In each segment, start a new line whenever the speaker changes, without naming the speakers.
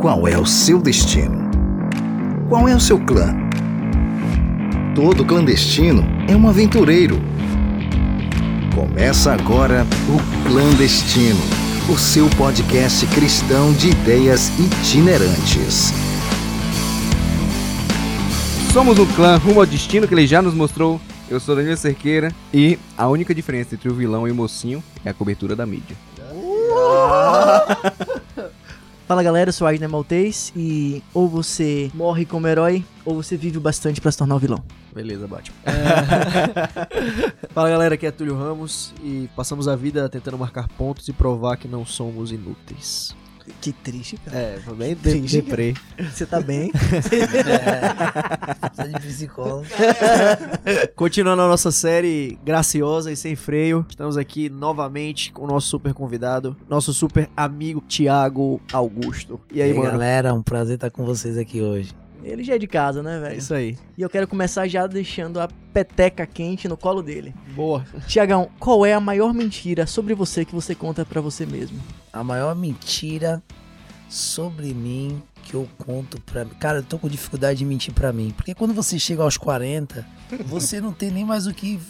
Qual é o seu destino? Qual é o seu clã? Todo clandestino é um aventureiro. Começa agora o Clandestino, o seu podcast cristão de ideias itinerantes.
Somos um clã rumo ao destino que ele já nos mostrou. Eu sou Daniel Cerqueira e a única diferença entre o vilão e o mocinho é a cobertura da mídia.
Fala galera, eu sou Agner Maltês e ou você morre como herói ou você vive bastante pra se tornar o vilão.
Beleza, Batman.
Fala galera, aqui é Túlio Ramos e passamos a vida tentando marcar pontos e provar que não somos inúteis.
Que triste, cara.
É, foi bem de
Triste,
deprê.
Você tá bem?
Precisa de psicólogo.
Continuando a nossa série graciosa e sem freio, estamos aqui novamente com o nosso super convidado, nosso super amigo Thiago Augusto. E aí, mano?
galera, um prazer estar com vocês aqui hoje.
Ele já é de casa, né,
É
velho?
isso aí.
E eu quero começar já deixando a peteca quente no colo dele.
Boa.
Tiagão, qual é a maior mentira sobre você que você conta pra você mesmo?
A maior mentira sobre mim que eu conto pra mim. Cara, eu tô com dificuldade de mentir pra mim. Porque quando você chega aos 40, você não tem nem mais o que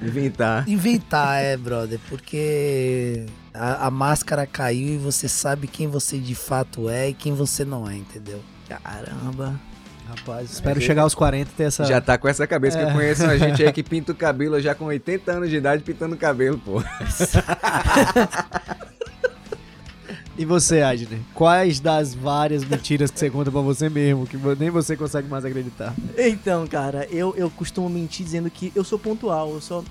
Inventar.
inventar, é, brother. Porque a, a máscara caiu e você sabe quem você de fato é e quem você não é, entendeu?
Caramba.
Rapaz, espero chegar aos 40 e ter essa.
Já tá com essa cabeça que eu conheço a gente aí que pinta o cabelo já com 80 anos de idade pintando o cabelo, pô.
E você, Adner? Quais das várias mentiras que você conta pra você mesmo, que nem você consegue mais acreditar?
Então, cara, eu, eu costumo mentir dizendo que eu sou pontual, eu só.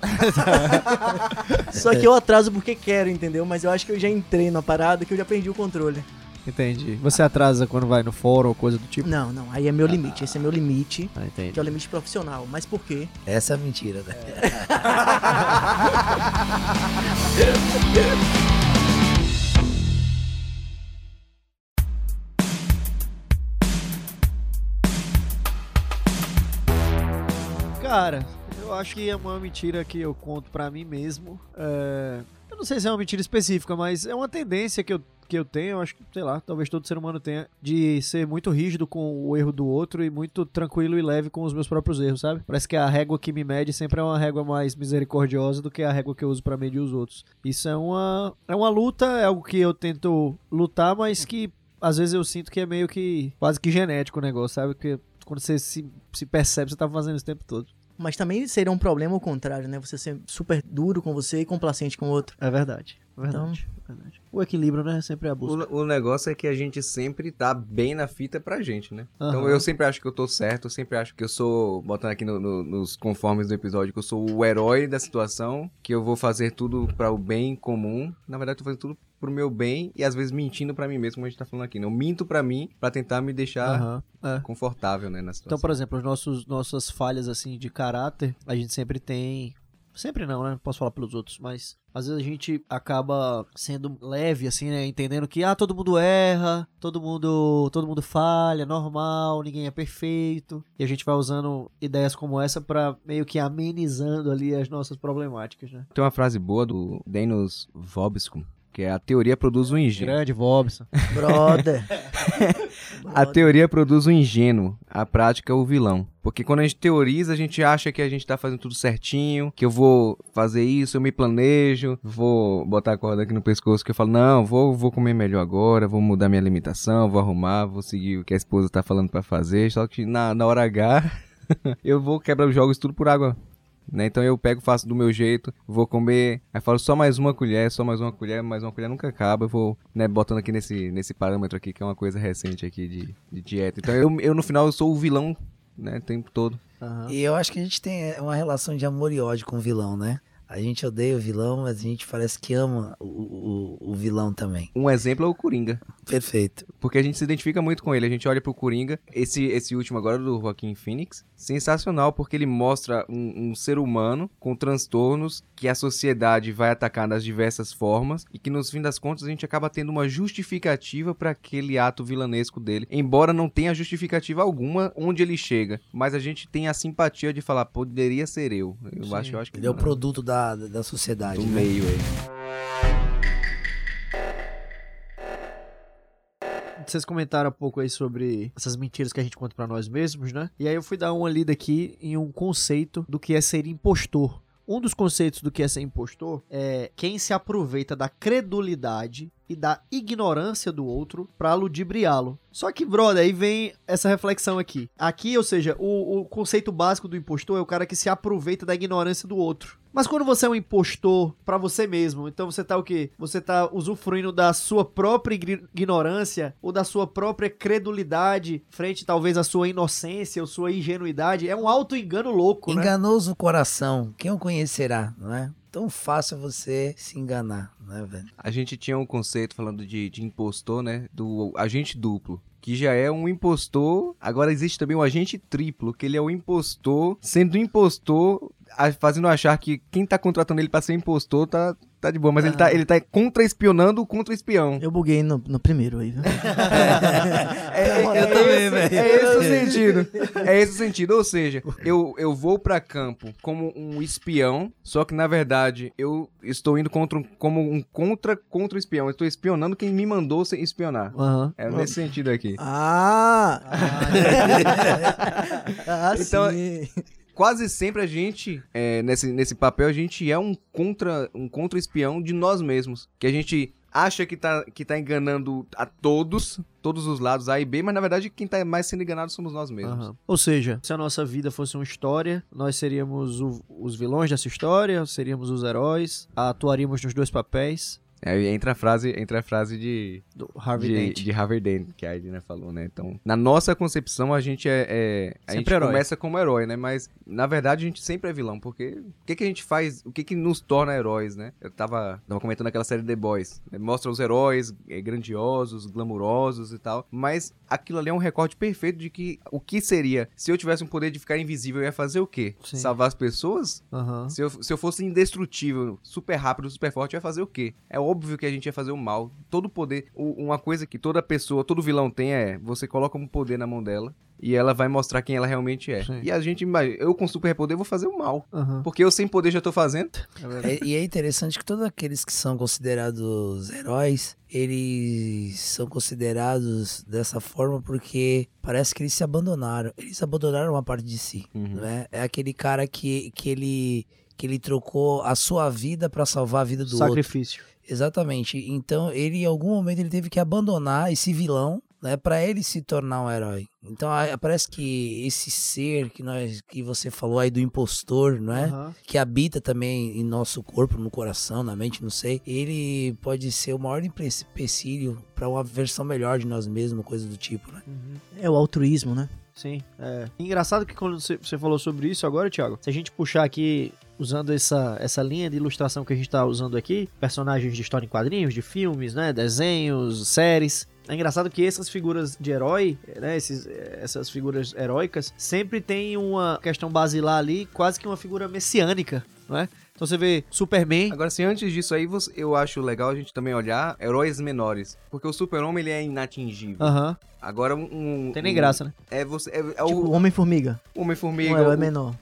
só que eu atraso porque quero, entendeu? Mas eu acho que eu já entrei na parada que eu já perdi o controle.
Entendi. Você atrasa quando vai no fórum ou coisa do tipo?
Não, não, aí é meu limite. Esse é meu limite,
Ah, entendi.
que é o limite profissional. Mas por quê?
Essa é a mentira, né?
Cara, eu acho que é uma mentira que eu conto pra mim mesmo. É, Eu não sei se é uma mentira específica, mas é uma tendência que eu, que eu tenho, eu acho que, sei lá, talvez todo ser humano tenha, de ser muito rígido com o erro do outro e muito tranquilo e leve com os meus próprios erros, sabe? Parece que a régua que me mede sempre é uma régua mais misericordiosa do que a régua que eu uso pra medir os outros. Isso é uma, é uma luta, é algo que eu tento lutar, mas que às vezes eu sinto que é meio que quase que genético o negócio, sabe? Porque quando você se, se percebe, você tá fazendo isso o tempo todo.
Mas também seria um problema o contrário, né? Você ser super duro com você e complacente com o outro.
É verdade. É verdade. é verdade. O equilíbrio, né? Sempre é a busca.
O, o negócio é que a gente sempre tá bem na fita pra gente, né? Então
Aham.
eu sempre acho que eu tô certo, eu sempre acho que eu sou, botando aqui no- no- nos conformes do episódio, que eu sou o herói da situação, que eu vou fazer tudo para o bem comum. Na verdade, eu tô fazendo tudo pro meu bem e às vezes mentindo pra mim mesmo, como a gente tá falando aqui. né? Eu minto pra mim pra tentar me deixar
Aham, é.
confortável, né, na situação.
Então, por exemplo, os nossos, nossas falhas assim de caráter, a gente sempre tem. Sempre não, né? Não posso falar pelos outros, mas às vezes a gente acaba sendo leve, assim, né? Entendendo que, ah, todo mundo erra, todo mundo, todo mundo falha, normal, ninguém é perfeito. E a gente vai usando ideias como essa pra meio que amenizando ali as nossas problemáticas, né?
Tem uma frase boa do Denis Vobskum, que é a teoria produz o ingênuo.
Grande Vobson.
Brother.
A teoria produz o ingênuo, a prática o vilão. Porque quando a gente teoriza, a gente acha que a gente tá fazendo tudo certinho, que eu vou fazer isso, eu me planejo, vou botar a corda aqui no pescoço, que eu falo, não, vou, vou comer melhor agora, vou mudar minha alimentação, vou arrumar, vou seguir o que a esposa tá falando pra fazer, só que na, na hora H, eu vou quebrar os jogos tudo por água. Né? Então eu pego, faço do meu jeito, vou comer, aí falo só mais uma colher, só mais uma colher, mais uma colher nunca acaba, eu vou, né, botando aqui nesse, nesse parâmetro aqui, que é uma coisa recente aqui de, de dieta. Então eu, eu no final eu sou o vilão, né, o tempo todo.
Aham.
E eu acho que a gente tem uma relação de amor e ódio com o vilão, né? A gente odeia o vilão, mas a gente parece que ama o, o, o vilão também.
Um exemplo é o Coringa.
Perfeito.
Porque a gente se identifica muito com ele. A gente olha pro Coringa. Esse, esse último agora do Joaquim Phoenix. Sensacional, porque ele mostra um, um ser humano com transtornos que a sociedade vai atacar das diversas formas. E que no fim das contas a gente acaba tendo uma justificativa para aquele ato vilanesco dele. Embora não tenha justificativa alguma onde ele chega. Mas a gente tem a simpatia de falar, poderia ser eu. Eu
Sim.
acho, eu acho que
Ele é o produto da, da sociedade.
do
né?
meio aí.
vocês comentaram um pouco aí sobre essas mentiras que a gente conta pra nós mesmos, né? E aí eu fui dar uma lida aqui em um conceito do que é ser impostor. Um dos conceitos do que é ser impostor é quem se aproveita da credulidade e da ignorância do outro pra ludibriá-lo. Só que, brother, aí vem essa reflexão aqui. Aqui, ou seja, o, o conceito básico do impostor é o cara que se aproveita da ignorância do outro. Mas quando você é um impostor pra você mesmo, então você tá o quê? Você tá usufruindo da sua própria ignorância ou da sua própria credulidade frente talvez à sua inocência ou sua ingenuidade. É um auto-engano louco, né?
Enganoso o coração, quem o conhecerá, não é? Tão fácil você se enganar, né, velho?
A gente tinha um conceito falando de, de impostor, né? Do agente duplo. Que já é um impostor. Agora existe também um agente triplo, que ele é o impostor, sendo impostor, fazendo achar que quem tá contratando ele pra ser impostor tá, tá de boa. Mas ele, tá, ele tá contra-espionando o contra-espião.
Eu buguei no, no primeiro aí, viu?
É,
Eu
é
também,
esse-
velho.
É esse o sentido. É esse o sentido. Ou seja, eu, eu vou pra campo como um espião, só que na verdade eu estou indo contra um, como um contra contra espião. Eu estou espionando quem me mandou se- espionar.
Aham.
É nesse sentido aqui.
Ah! ah,
Então,
sim.
Quase sempre a gente, é, nesse, nesse papel, a gente é um contra um contra espião de nós mesmos. Que a gente acha que tá, que tá enganando a todos, todos os lados, A e B, mas na verdade quem tá mais sendo enganado somos nós mesmos.
Aham. Ou seja, se a nossa vida fosse uma história, nós seríamos o- os vilões dessa história, seríamos os heróis, atuaríamos nos dois papéis
Aí entra a frase, entra a frase de,
do Harvey
de,
Dent.
de Harvey Dent, que a Edna falou, né? Então, na nossa concepção, a gente é. é- a
Sempre
gente
herói.
começa como herói, né? Mas, na verdade, a gente sempre é vilão, porque o que, que a gente faz, o que, que nos torna heróis, né? Eu tava, tava comentando aquela série The Boys. né? Mostra os heróis é, grandiosos, glamurosos e tal. Mas aquilo ali é um recorte perfeito de que o que seria se eu tivesse um poder de ficar invisível, eu ia fazer o quê?
Sim.
Salvar as pessoas?
Aham.
Se eu, se eu fosse indestrutível, super rápido, super forte, eu ia fazer o quê? É óbvio que a gente ia fazer o mal. Todo poder. uma coisa que toda pessoa, todo vilão tem é: você coloca um poder na mão dela e ela vai mostrar quem ela realmente é.
Sim.
E a gente, imagina, eu com super poder vou fazer o mal.
Aham.
Porque eu sem poder já tô fazendo.
É- e é interessante que todos aqueles que são considerados heróis, eles são considerados dessa forma porque parece que eles se abandonaram. Eles abandonaram uma parte de si,
Uhum.
né? É aquele cara que, que ele que ele trocou a sua vida pra salvar a vida do outro.
Sacrifício.
Exatamente. Então, ele em algum momento ele teve que abandonar esse vilão, né, para ele se tornar um herói. Então, parece que esse ser que nós que você falou aí do impostor, não é?
Aham.
que habita também em nosso corpo, no coração, na mente, não sei, ele pode ser o maior empe- empecilho para uma versão melhor de nós mesmos, coisa do tipo, né?
É o altruísmo, né?
Sim. É. Engraçado que quando você falou sobre isso agora, Thiago, se a gente puxar aqui, usando essa, essa linha de ilustração que a gente tá usando aqui, personagens de história em quadrinhos, de filmes, né, desenhos, séries. É engraçado que essas figuras de herói, né, esses, essas figuras heróicas, sempre tem uma questão basilar ali, quase que uma figura messiânica, não é? Então você vê Superman,
Agora, se antes disso aí, eu acho legal a gente também olhar heróis menores. Porque o super-homem, ele é inatingível.
aham,
Agora, um...
Tem nem
um-
graça, né?
É, você, é, é
Tipo,
o
o Homem-Formiga.
Homem-Formiga,
Um herói
o-
menor.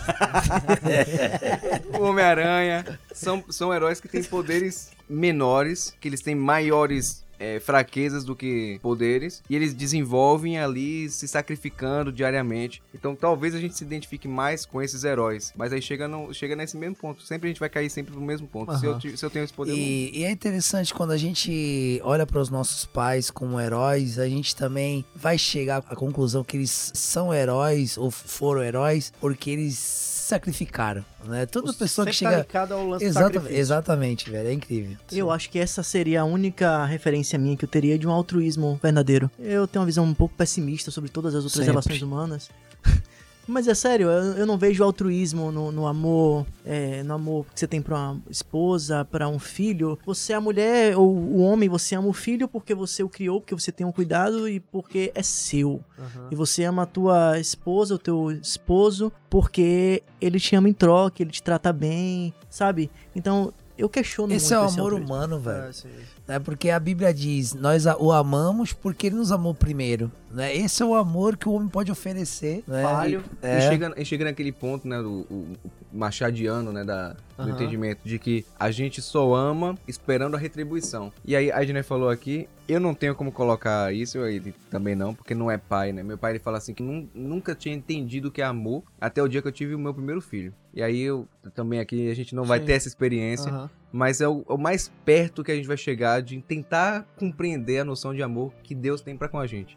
o Homem-Aranha. São, são heróis que têm poderes menores, que eles têm maiores é, fraquezas do que poderes, e eles desenvolvem ali se sacrificando diariamente. Então talvez a gente se identifique mais com esses heróis, mas aí chega, no, chega nesse mesmo ponto. Sempre a gente vai cair sempre no mesmo ponto. Se, eu, se eu tenho esse poder,
E, e é interessante quando a gente olha para os nossos pais como heróis, a gente também vai chegar à conclusão que eles são heróis ou foram heróis porque eles sacrificaram, né? Toda pessoa que chega
ao lance do
Exatamente, exatamente, velho, é incrível.
Eu acho que essa seria a única referência minha que eu teria de um altruísmo verdadeiro. Eu tenho uma visão um pouco pessimista sobre todas as outras
Sempre.
relações humanas. Mas é sério, eu, eu não vejo altruísmo no, no amor, é, no amor que você tem pra uma esposa, pra um filho. Você é a mulher ou o homem, você ama o filho porque você o criou, porque você tem um cuidado e porque é seu.
Aham.
E você ama a tua esposa, o teu esposo, porque ele te ama em troca, ele te trata bem, sabe? Então, eu questiono
Esse é o
muito
amor
altruísmo.
humano, velho.
É, sim.
né? Porque a Bíblia diz, nós o amamos porque ele nos amou primeiro, né? Esse é o amor que o homem pode oferecer, né?
falho.
É.
E, chega, e chega naquele ponto, né? do- o, machadiano, né, da, do
Aham.
entendimento de que a gente só ama esperando a retribuição. E aí a Gina falou aqui, eu não tenho como colocar isso, ele também não, porque não é pai, né? Meu pai ele fala assim que nun- nunca tinha entendido o que é amor até o dia que eu tive o meu primeiro filho. E aí eu também aqui a gente não vai
Sim.
ter essa experiência,
Aham.
Mas é o, é o mais perto que a gente vai chegar de tentar compreender a noção de amor que Deus tem pra com a gente.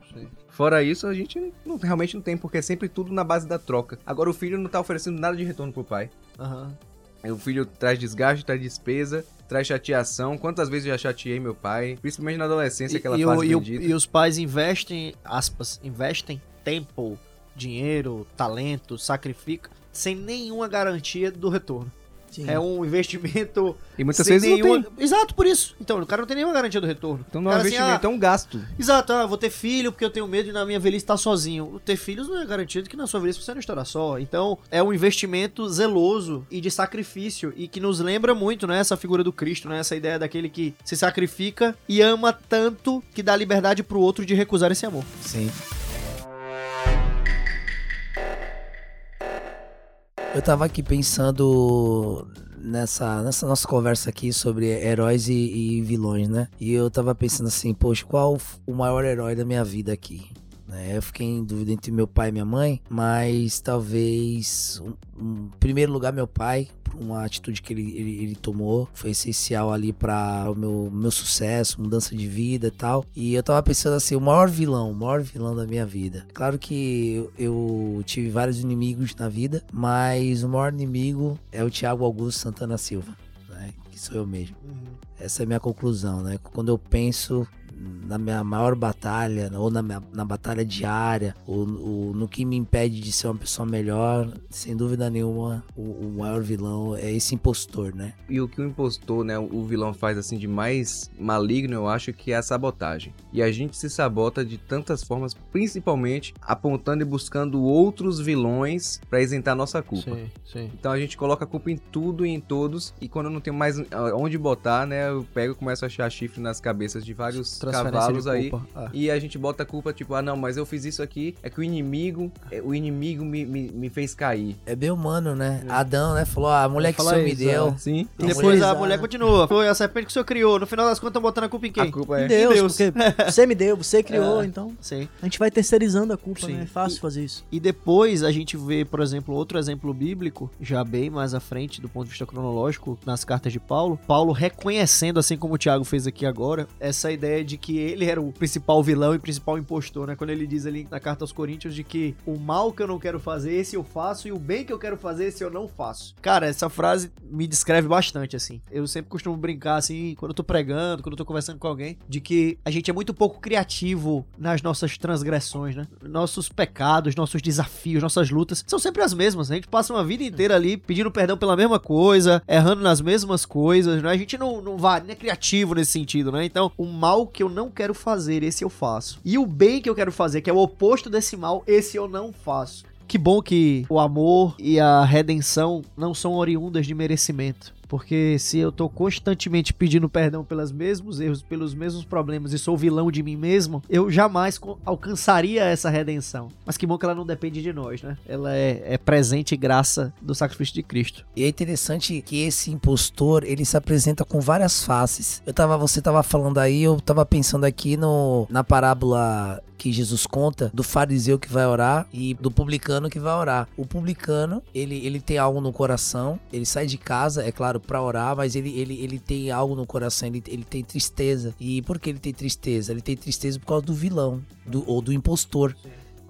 Fora isso, a gente não- realmente não tem, porque é sempre tudo na base da troca. Agora o filho não tá oferecendo nada de retorno pro pai.
Aham.
O filho traz desgaste, traz despesa, traz chateação. Quantas vezes eu já chateei meu pai? Principalmente na adolescência, aquela
e,
fase
e
bendita.
e os pais investem, aspas, investem tempo, dinheiro, talento, sacrificam, sem nenhuma garantia do retorno.
Sim.
É um investimento.
E muitas
sem
vezes não
nenhuma...
tem.
Exato, por isso. Então, o cara não tem nenhuma garantia do retorno.
Então não é um
assim,
investimento, é um gasto.
Exato, ah, eu vou ter filho porque eu tenho medo de na minha velhice estar sozinho. Ter filhos não é garantido que na sua velhice você não estará só. Então, é um investimento zeloso e de sacrifício e que nos lembra muito, né, essa figura do Cristo, né, essa ideia daquele que se sacrifica e ama tanto que dá liberdade pro outro de recusar esse amor.
Sim. Eu tava aqui pensando nessa, nessa nossa conversa aqui sobre heróis e, e vilões, né? E eu tava pensando assim, poxa, qual o maior herói da minha vida aqui? Né? Eu fiquei em dúvida entre meu pai e minha mãe, mas talvez, um, um- em primeiro lugar, meu pai, por uma atitude que ele, ele, ele tomou, foi essencial ali para o meu, meu sucesso, mudança de vida e tal. E eu tava pensando assim, o maior vilão, o maior vilão da minha vida. Claro que eu, eu tive vários inimigos na vida, mas o maior inimigo é o Thiago Augusto Santana Silva, né? Que sou eu mesmo. Essa é a minha conclusão, né? Quando eu penso na minha maior batalha, ou na, minha, na batalha diária, ou, ou no que me impede de ser uma pessoa melhor, sem dúvida nenhuma, o, o maior vilão é esse impostor, né?
E o que o impostor, né, o vilão faz assim de mais maligno, eu acho que é a sabotagem. E a gente se sabota de tantas formas, principalmente apontando e buscando outros vilões pra isentar nossa culpa.
Sim, sim.
Então a gente coloca a culpa em tudo e em todos, e quando eu não tenho mais ah, onde botar, né, eu pego e começo a achar chifre nas cabeças de vários cavalos
de
aí.
Ah.
E a gente bota a culpa, tipo, ah não, mas eu fiz isso aqui, é que o inimigo, é, o inimigo me, me, me fez cair.
É bem humano, né? Adão, né? Falou, ah, a mulher que o me deu.
Sim.
E
A
depois
mulher-
a mulher continua. Foi a serpente que o senhor criou. No final das contas, estão botando a culpa em quem?
A culpa é.
Em Deus,
Deus.
porque você me deu, você criou,
É.
então
Sim.
a gente vai terceirizando a culpa,
Sim.
né? É fácil fazer isso.
E depois a gente vê, por exemplo, outro exemplo bíblico, já bem mais à frente do ponto de vista cronológico, nas cartas de Paulo. Paulo reconhecendo, assim como o Thiago fez aqui agora, essa ideia de que ele era o principal vilão e principal impostor, né? Quando ele diz ali na carta aos Coríntios de que o mal que eu não quero fazer, esse eu faço, e o bem que eu quero fazer, esse eu não faço. Cara, essa frase me descreve bastante, assim. Eu sempre costumo brincar, assim, quando eu tô pregando, quando eu tô conversando com alguém, de que a gente é muito pouco criativo nas nossas transgressões, né? Nossos pecados, nossos desafios, nossas lutas são sempre as mesmas. A gente passa uma vida inteira ali pedindo perdão pela mesma coisa, errando nas mesmas coisas, né? A gente não, não vai, não é criativo nesse sentido, né? Então, o mal que eu não quero fazer, esse eu faço. E o bem que eu quero fazer, que é o oposto desse mal, esse eu não faço. Que bom que o amor e a redenção não são oriundas de merecimento. Porque se eu tô constantemente pedindo perdão pelos mesmos erros, pelos mesmos problemas e sou vilão de mim mesmo, eu jamais alcançaria essa redenção. Mas que bom que ela não depende de nós, né? Ela é, é presente e graça do sacrifício de Cristo.
E é interessante que esse impostor, ele se apresenta com várias faces. Eu tava, você tava falando aí, eu tava pensando aqui no na parábola que Jesus conta do fariseu que vai orar e do publicano que vai orar. O publicano, ele, ele tem algo no coração, ele sai de casa, é claro, pra orar, mas ele, ele, ele tem algo no coração, ele, ele tem tristeza. E por que ele tem tristeza? Ele tem tristeza por causa do vilão, do, ou do impostor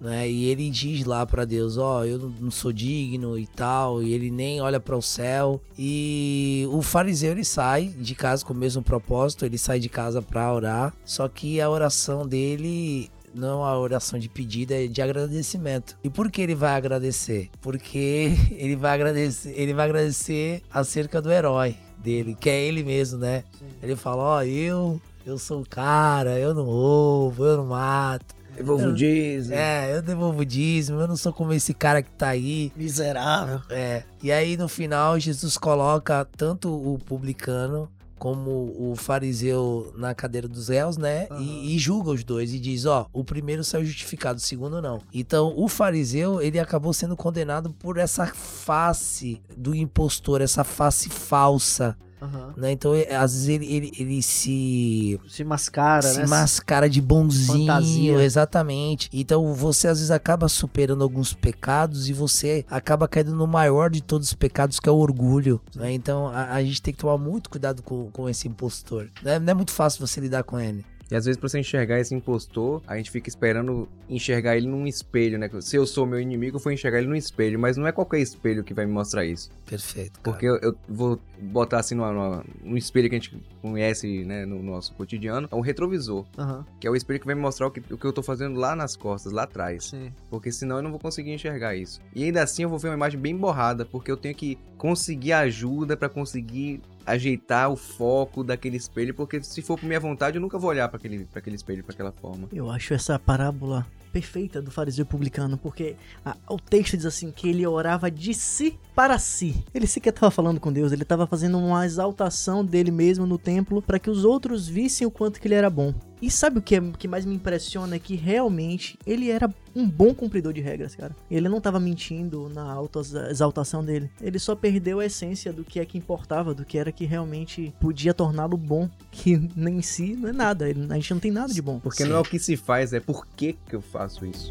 né? E ele diz lá pra Deus, ó, eu não- sou digno e tal, e ele nem olha para o céu. E o fariseu ele sai de casa com o mesmo propósito, ele sai de casa pra orar, só que a oração dele não uma oração de pedido, é de agradecimento. E por que ele vai agradecer? Porque ele vai agradecer, ele vai agradecer acerca do herói dele, que é ele mesmo, né? Ele fala, ó, eu eu sou o cara, eu não roubo, eu não mato.
Devolvo o dízimo.
É, eu devolvo dízimo, eu não sou como esse cara que tá aí.
Miserável.
É. E aí no final Jesus coloca tanto o publicano como o fariseu na cadeira dos réus, né? E, e julga os dois e diz, ó, o primeiro saiu justificado, o segundo não. Então, o fariseu, ele acabou sendo condenado por essa face do impostor, essa face falsa,
Aham.
né? Então, é, às vezes ele, ele, ele se
Se mascara,
se
né?
mascara de bonzinho,
Fantasia.
exatamente. Então você às vezes acaba superando alguns pecados e você acaba caindo no maior de todos os pecados, que é o orgulho. né? Então a, a gente tem que tomar muito cuidado com, com esse impostor. Né? Não é muito fácil você lidar com ele.
E às vezes pra você enxergar esse impostor, a gente fica esperando enxergar ele num espelho, né? Se eu sou meu inimigo, eu vou enxergar ele num espelho, mas não é qualquer espelho que vai me mostrar isso.
Perfeito. cara.
Porque eu, eu vou botar assim numa, numa- num espelho que a gente conhece, né, no nosso cotidiano, é um retrovisor,
Aham.
que é o espelho que vai me mostrar o que, o que eu tô fazendo lá nas costas, lá atrás.
Sim.
Porque senão eu não vou conseguir enxergar isso. E ainda assim eu vou ver uma imagem bem borrada, porque eu tenho que conseguir ajuda pra conseguir ajeitar o foco daquele espelho, porque se for por minha vontade eu nunca vou olhar pra aquele, aquele espelho pra aquela forma.
Eu acho essa parábola perfeita do fariseu publicano, porque a- o texto diz assim que ele orava de si para si. Ele sequer estava falando com Deus, ele estava fazendo uma exaltação dele mesmo no templo para que os outros vissem o quanto que ele era bom. E sabe o que, é, que mais me impressiona é que realmente ele era um bom cumpridor de regras, cara. Ele não estava mentindo na auto-exaltação dele. Ele só perdeu a essência do que é que importava, do que era que realmente podia torná-lo bom, que nem em si não é nada. Ele- a gente não tem nada de bom.
Porque não é o que se faz, é por que que eu faço isso.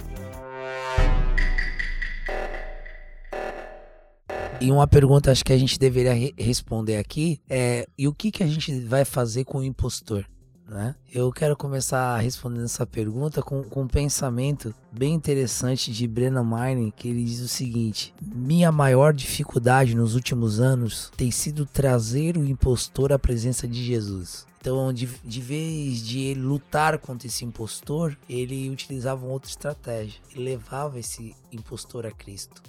E uma pergunta acho que a gente deveria re- responder aqui é: e o que, que a gente vai fazer com o impostor? Né? Eu quero começar respondendo essa pergunta com, com um pensamento bem interessante de Brennan Manning, que ele diz o seguinte: Minha maior dificuldade nos últimos anos tem sido trazer o impostor à presença de Jesus. Então, de, de vez de ele lutar contra esse impostor, ele utilizava uma outra estratégia. Ele levava esse impostor a Cristo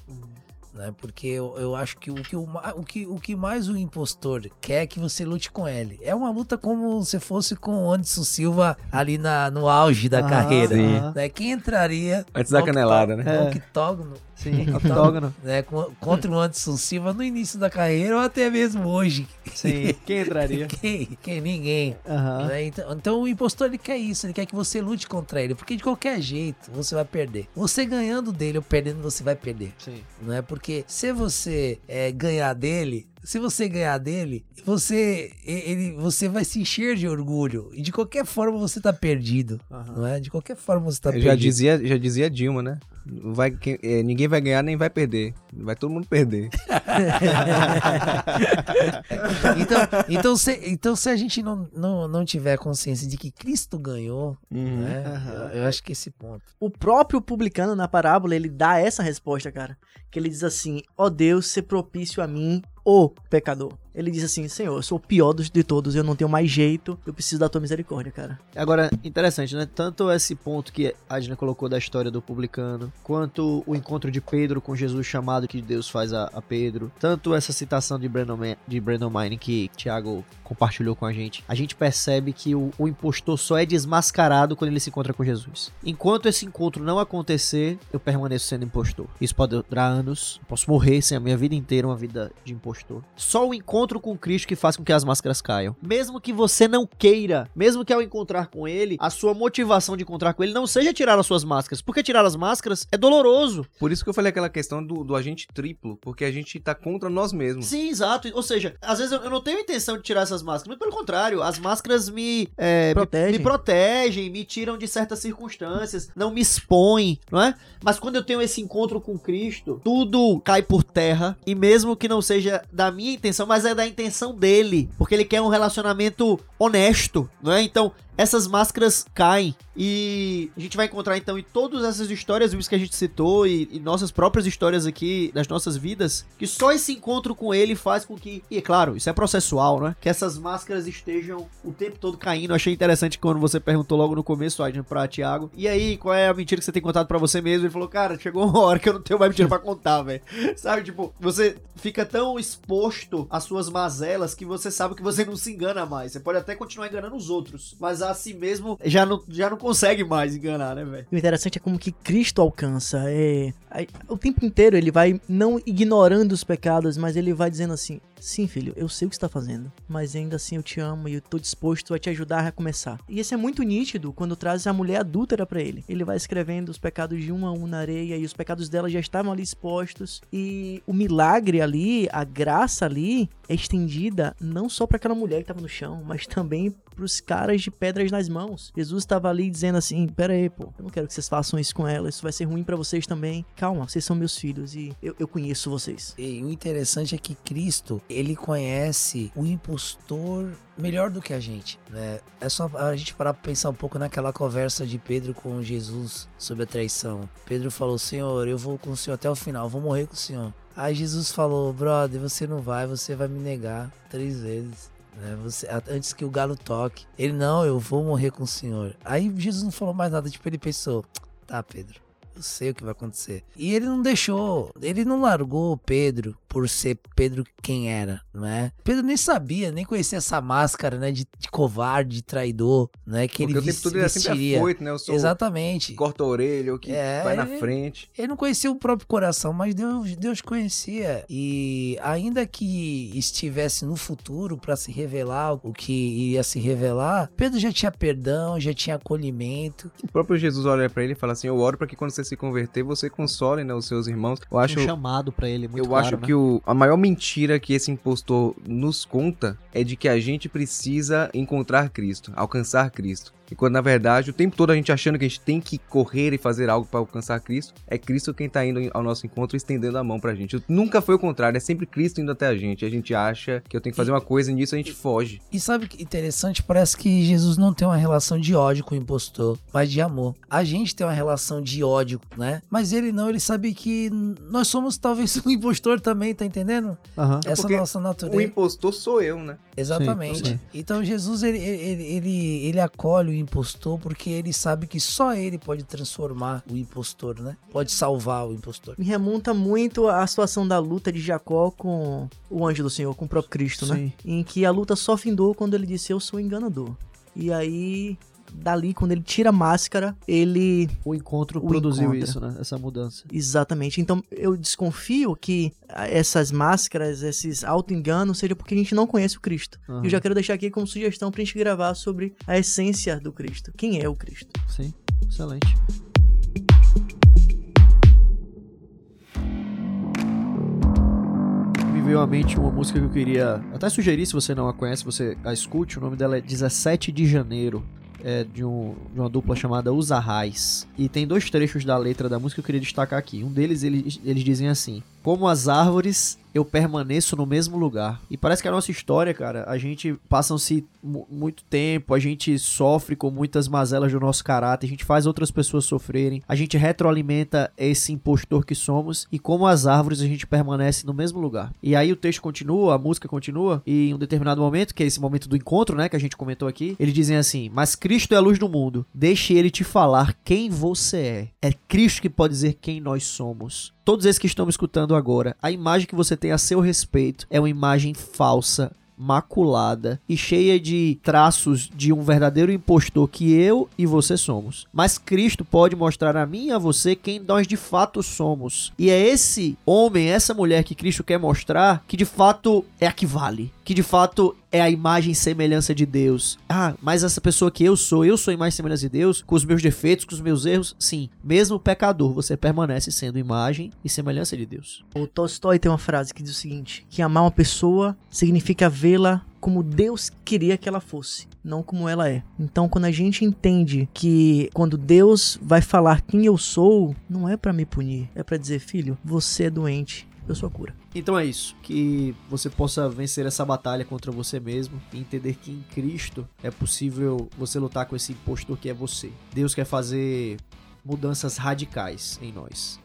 né? Porque eu, eu acho que o que, o, o, que, o que mais o impostor quer é que você lute com ele. É uma luta como se fosse com o Anderson Silva ali na, no auge da
Aham,
carreira.
sim.
Né? Quem entraria
Antes da canelada, né?
É.
octógono,
Sim, octógono.
né? co- contra o Anderson Silva no início da carreira ou até mesmo hoje.
Sim. Quem entraria?
Quem? Quem? Ninguém.
Aham.
né? Então, então o impostor ele quer isso, ele quer que você lute contra ele, porque de qualquer jeito você vai perder. Você ganhando dele ou perdendo, você vai perder
Sim.
não é? Porque se você é, ganhar dele, se você ganhar dele, você ele, você vai se encher de orgulho e de qualquer forma você tá perdido,
Aham.
não é? De qualquer forma você tá
Eu
perdido.
já dizia, já dizia Dilma, né? Não Vai, quem- é, ninguém vai ganhar nem vai perder. Vai todo mundo perder.
Então, então, se, então se a gente não, não, não tiver consciência de que Cristo ganhou, né?
Aham.
Eu, eu acho que esse ponto.
O próprio publicano na parábola, ele dá essa resposta, cara. Que ele diz assim: Ó Deus, ser propício a mim, o pecador. Ele diz assim: Senhor, eu sou o pior dos de todos, eu não tenho mais jeito, eu preciso da tua misericórdia, cara.
Agora, interessante, né? Tanto esse ponto que a Adna colocou da história do publicano, quanto o encontro de Pedro com Jesus, chamado que Deus faz a, a Pedro, tanto essa citação de Brandon, de Brandon Mine que Thiago compartilhou com a gente, a gente percebe que o, o impostor só é desmascarado quando ele se encontra com Jesus. Enquanto esse encontro não acontecer, eu permaneço sendo impostor. Isso pode durar anos, posso morrer sem a minha vida inteira uma vida de impostor. Só o encontro com Cristo que faz com que as máscaras caiam. Mesmo que você não queira, mesmo que ao encontrar com ele, a sua motivação de encontrar com ele não seja tirar as suas máscaras, porque tirar as máscaras é doloroso.
Por isso que eu falei aquela questão do, do agente triplo, porque a gente tá contra nós mesmos.
Sim, exato. Ou seja, às vezes eu eu não tenho intenção de tirar essas máscaras, muito pelo contrário, as máscaras me, é, me-
Protegem.
me protegem, me tiram de certas circunstâncias, não me expõem, não é? Mas quando eu tenho esse encontro com Cristo, tudo cai por terra, e mesmo que não seja da minha intenção, mas é da intenção dele, porque ele quer um relacionamento honesto, não é? Então, essas máscaras caem e a gente vai encontrar então em todas essas histórias que a gente citou e, e nossas próprias histórias aqui das nossas vidas, que só esse encontro com ele faz com que, e é claro, isso é processual, né? Que essas máscaras estejam o tempo todo caindo. Eu achei interessante quando você perguntou logo no começo, Adrian, pra Thiago, e aí, qual é a mentira que você tem contado pra você mesmo? Ele falou, cara, chegou uma hora que eu não tenho mais mentira pra contar, velho. Sabe, tipo, você fica tão exposto às suas mazelas que você sabe que você não se engana mais. Você pode até continuar enganando os outros, mas a si mesmo já não, já não consegue mais enganar, né, velho?
O interessante é como que Cristo alcança. É, o tempo inteiro ele vai não ignorando os pecados, mas ele vai dizendo assim: Sim, filho, eu sei o que você tá fazendo, mas ainda assim eu te amo e eu tô disposto a te ajudar a recomeçar. E isso é muito nítido quando traz a mulher adúltera para ele. Ele vai escrevendo os pecados de um a um na areia e os pecados dela já estavam ali expostos. E o milagre ali, a graça ali, é estendida não só para aquela mulher que tava no chão, mas também pros caras de pedras nas mãos. Jesus estava ali dizendo assim: Pera aí, pô, eu não quero que vocês façam isso com ela, isso vai ser ruim para vocês também. Calma, vocês são meus filhos e eu, eu conheço vocês.
E o interessante é que Cristo, ele conhece o impostor melhor do que a gente, né? É só a gente parar pra pensar um pouco naquela conversa de Pedro com Jesus sobre a traição. Pedro falou: Senhor, eu vou com o Senhor até o final, vou morrer com o Senhor. Aí Jesus falou: Brother, você não vai, você vai me negar três vezes. Né? Você, antes que o galo toque. Ele, não, eu vou morrer com o Senhor. Aí Jesus não falou mais nada, tipo, ele pensou: Tá, Pedro, eu sei o que vai acontecer. E ele não deixou, ele não largou Pedro por ser Pedro quem era, não é? Pedro nem sabia, nem conhecia essa máscara, né, de, de covarde, de traidor, né, que
Porque
ele
o tempo todo ele é sempre
vestiria.
afoito, né? Eu sou o
Exatamente.
que corta a orelha, ou que
É,
vai na
ele-
frente.
Ele não conhecia o próprio coração, mas Deus, Deus conhecia. E ainda que estivesse no futuro para se revelar o que iria se revelar, Pedro já tinha perdão, já tinha acolhimento.
O próprio Jesus olha pra ele e fala assim: Eu oro pra que quando você se converter, você console né, os seus irmãos. Eu acho.
um chamado pra ele muito
Eu
claro,
acho
né?
que o, a maior mentira que esse impostor nos conta é de que a gente precisa encontrar Cristo, alcançar Cristo. E quando na verdade o tempo todo a gente achando que a gente tem que correr e fazer algo para alcançar Cristo, é Cristo quem tá indo ao nosso encontro e estendendo a mão pra gente. Nunca foi o contrário, é sempre Cristo indo até a gente. A gente acha que eu tenho que fazer uma coisa e nisso a gente foge.
E sabe que interessante? Parece que Jesus não tem uma relação de ódio com o impostor, mas de amor. A gente tem uma relação de ódio, né? Mas ele não, ele sabe que nós somos talvez um impostor também, tá entendendo?
Aham.
Essa
porque
nossa
O
natureza.
impostor sou eu, né?
Exatamente.
sim.
Então Jesus ele, ele, ele, ele acolhe o impostor porque ele sabe que só ele pode transformar o impostor, né? Pode salvar o impostor.
Me remonta muito à situação da luta de Jacó com o anjo do Senhor, com o próprio Cristo, né?
Sim.
Em que a luta só findou quando ele disse: Eu sou enganador. E aí, dali, quando ele tira a máscara, ele
O encontro
O
produziu
encontro.
isso, né? Essa mudança.
Exatamente. Então eu desconfio que essas máscaras, esses auto-enganos, seja porque a gente não conhece o Cristo.
Aham.
Eu já quero deixar aqui como sugestão pra gente gravar sobre a essência do Cristo. Quem é o Cristo?
Sim, excelente. Me veio à mente uma música que eu queria até sugerir, se você não a conhece, você a escute. O nome dela é 17 de Janeiro. É de, um, de uma dupla chamada Os Arrais. E tem dois trechos da letra da música que eu queria destacar aqui. Um deles, eles, eles dizem assim: Como as árvores, eu permaneço no mesmo lugar. E parece que a nossa história, cara, a gente passam-se mu- muito tempo, a gente sofre com muitas mazelas do nosso caráter, a gente faz outras pessoas sofrerem, a gente retroalimenta esse impostor que somos e como as árvores a gente permanece no mesmo lugar. E aí o texto continua, a música continua e em um determinado momento, que é esse momento do encontro, né, que a gente comentou aqui, eles dizem assim: "Mas Cristo é a luz do mundo. Deixe ele te falar quem você é. É Cristo que pode dizer quem nós somos." Todos esses que estão me escutando agora, a imagem que você tem a seu respeito é uma imagem falsa, maculada e cheia de traços de um verdadeiro impostor que eu e você somos. Mas Cristo pode mostrar a mim e a você quem nós de fato somos. E é esse homem, essa mulher que Cristo quer mostrar que de fato é a que vale. Que de fato é a imagem e semelhança de Deus. Ah, mas essa pessoa que eu sou, eu sou a imagem e semelhança de Deus, com os meus defeitos, com os meus erros, sim. Mesmo pecador, você permanece sendo imagem e semelhança de Deus.
O Tolstói tem uma frase que diz o seguinte: que amar uma pessoa significa vê-la como Deus queria que ela fosse, não como ela é. Então, quando a gente entende que quando Deus vai falar quem eu sou, não é pra me punir, é pra dizer, filho, você é doente, eu sou a cura.
Então é isso, que você possa vencer essa batalha contra você mesmo e entender que em Cristo é possível você lutar com esse impostor que é você. Deus quer fazer mudanças radicais em nós.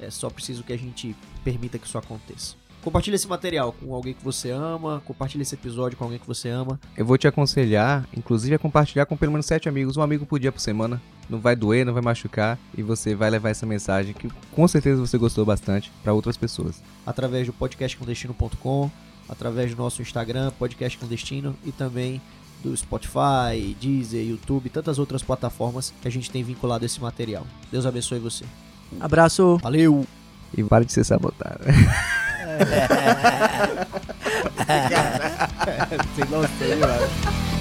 É só preciso que a gente permita que isso aconteça. Compartilhe esse material com alguém que você ama, compartilhe esse episódio com alguém que você ama.
Eu vou te aconselhar, inclusive, a compartilhar com pelo menos sete amigos, um amigo por dia por semana. Não vai doer, não vai machucar e você vai levar essa mensagem que com certeza você gostou bastante para outras pessoas.
através do podcastclandestino.com, através do nosso Instagram, Podcast Clandestino, e também do Spotify, Deezer, YouTube e tantas outras plataformas que a gente tem vinculado esse material. Deus abençoe você.
Abraço!
Valeu!
E pare de ser sabotado.
Sem noção.